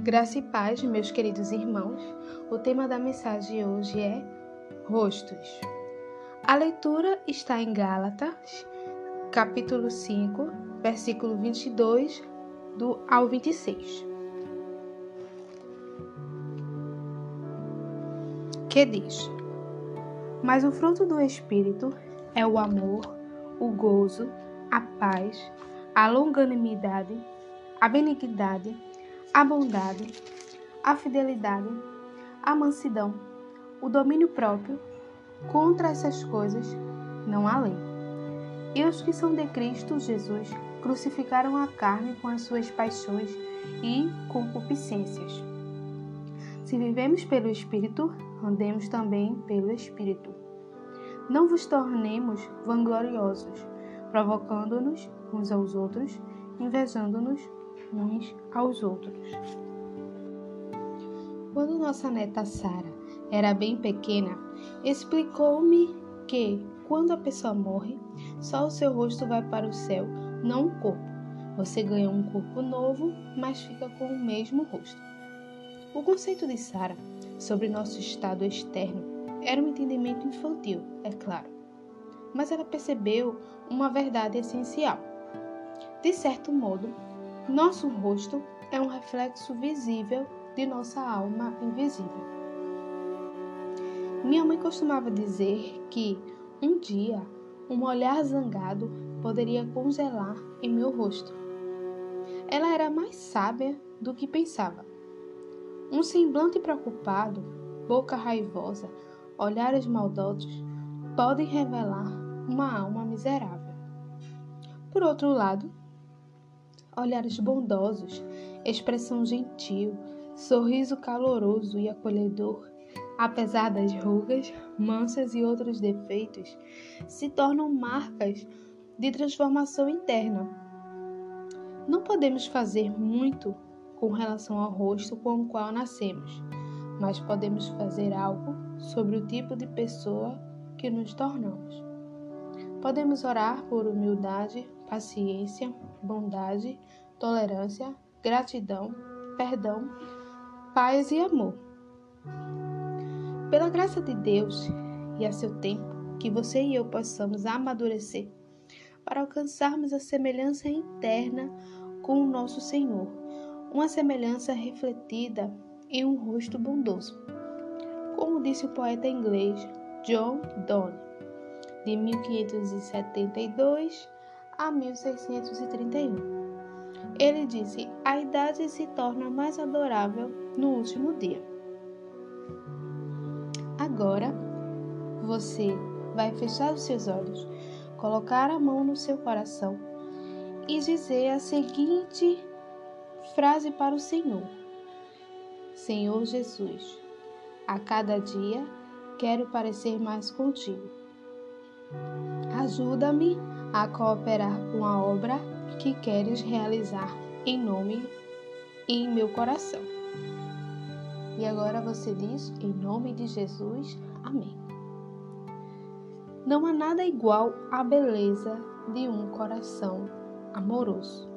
Graça e paz, meus queridos irmãos. O tema da mensagem hoje é Rostos. A leitura está em Gálatas, capítulo 5, versículo 22 do ao 26. Que diz: Mas o fruto do espírito é o amor, o gozo, a paz, a longanimidade, a benignidade, a bondade, a fidelidade, a mansidão, o domínio próprio. Contra essas coisas não há lei. E os que são de Cristo Jesus crucificaram a carne com as suas paixões e concupiscências. Se vivemos pelo Espírito, andemos também pelo Espírito. Não vos tornemos vangloriosos, provocando-nos uns aos outros, invejando-nos uns aos outros. Quando nossa neta Sara era bem pequena, explicou-me que, quando a pessoa morre, só o seu rosto vai para o céu, não o corpo. Você ganha um corpo novo, mas fica com o mesmo rosto. O conceito de Sara sobre nosso estado externo era um entendimento infantil, é claro, mas ela percebeu uma verdade essencial. De certo modo, nosso rosto é um reflexo visível de nossa alma invisível. Minha mãe costumava dizer que um dia um olhar zangado poderia congelar em meu rosto. Ela era mais sábia do que pensava. Um semblante preocupado, boca raivosa, olhares maldosos podem revelar uma alma miserável. Por outro lado, olhares bondosos, expressão gentil, sorriso caloroso e acolhedor, apesar das rugas, manchas e outros defeitos, se tornam marcas de transformação interna. Não podemos fazer muito com relação ao rosto com o qual nascemos, mas podemos fazer algo sobre o tipo de pessoa que nos tornamos. Podemos orar por humildade, paciência, bondade, tolerância, gratidão, perdão, paz e amor. Pela graça de Deus e a seu tempo, que você e eu possamos amadurecer para alcançarmos a semelhança interna com o nosso Senhor, uma semelhança refletida em um rosto bondoso. Como disse o poeta inglês John Donne, de 1572 a 1631. Ele disse: A idade se torna mais adorável no último dia. Agora, você vai fechar os seus olhos, colocar a mão no seu coração e dizer a seguinte frase para o Senhor: Senhor Jesus, a cada dia quero parecer mais contigo. Ajuda-me a cooperar com a obra que queres realizar em nome e em meu coração. E agora você diz, em nome de Jesus, Amém. Não há nada igual à beleza de um coração amoroso.